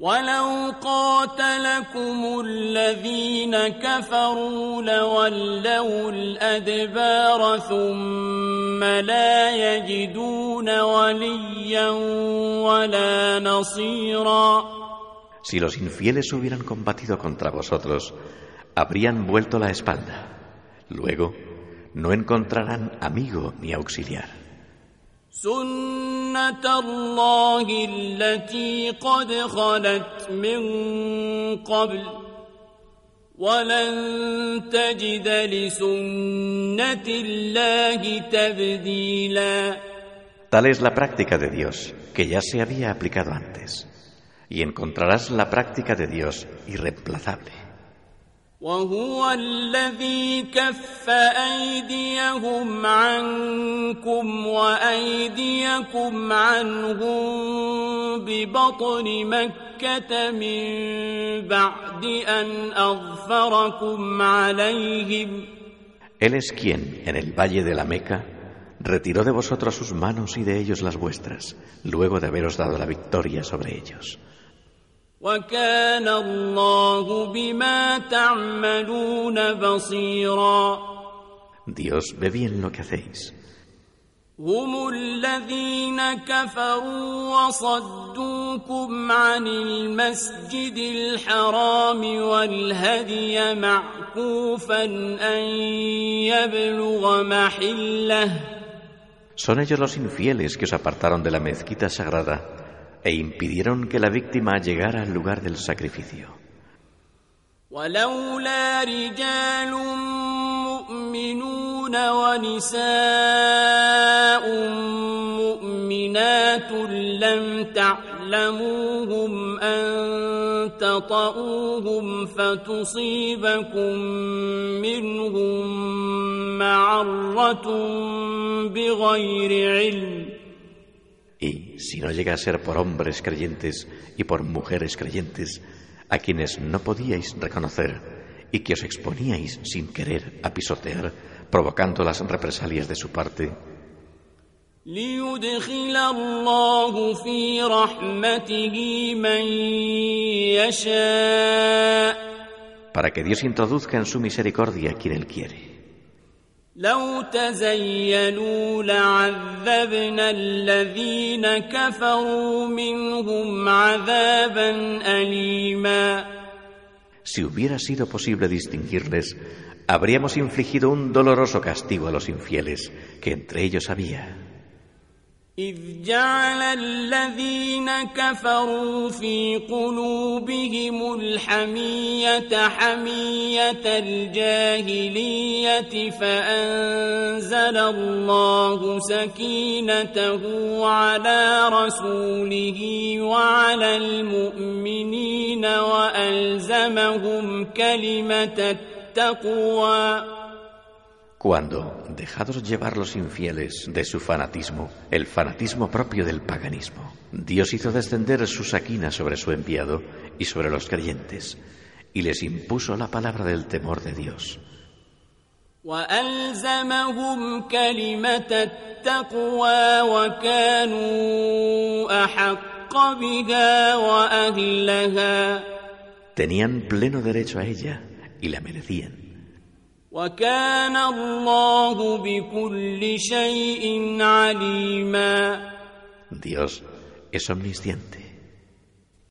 ولو قاتلكم الذين كفروا لولوا الأدبار ثم لا يجدون وليا ولا نصيرا Si los infieles hubieran combatido contra vosotros, habrían vuelto la espalda. Luego, no encontrarán amigo ni auxiliar. سنة الله التي قد خلت من قبل ولن تجد لسنة الله تبديلا Tal es la práctica de Dios, que ya se había aplicado antes, y encontrarás la práctica de Dios irreemplazable. وهو الذي كف أيديهم عنكم وأيديكم عنهم ببطن مكة من بعد أن أظفركم عليهم Él es quien, en el valle de la Meca, retiró de vosotros sus manos y de ellos las vuestras, luego de haberos dado la victoria sobre ellos. وكان الله بما تعملون بصيرا. Dios ve bien lo que hacéis. هم الذين كفروا وصدوكم عن المسجد الحرام والهدي معكوفا أن يبلغ محله. Son ellos los infieles que os apartaron de la mezquita sagrada. E impidieron que la víctima llegara al lugar del sacrificio. ولولا رجال مؤمنون ونساء مؤمنات لم تعلموهم أن تطؤوهم فتصيبكم منهم معرة بغير علم si no llega a ser por hombres creyentes y por mujeres creyentes, a quienes no podíais reconocer y que os exponíais sin querer a pisotear, provocando las represalias de su parte, ليدخل الله في رحمته من يشاء para que Dios introduzca en su misericordia a quien Él quiere. لو تزينوا لعذبنا الذين كفروا منهم عذابا أليما Si hubiera sido posible distinguirles, habríamos infligido un doloroso castigo a los infieles, que entre ellos había. إذ جعل الذين كفروا في قلوبهم الحمية حمية الجاهلية فأنزل الله سكينته على رسوله وعلى المؤمنين وألزمهم كلمة التقوى cuando, dejados llevar los infieles de su fanatismo, el fanatismo propio del paganismo, Dios hizo descender su saquina sobre su enviado y sobre los creyentes, y les impuso la palabra del temor de Dios. Tenían pleno derecho a ella y la merecían. وكان الله بكل شيء عليما Dios es omnisciente.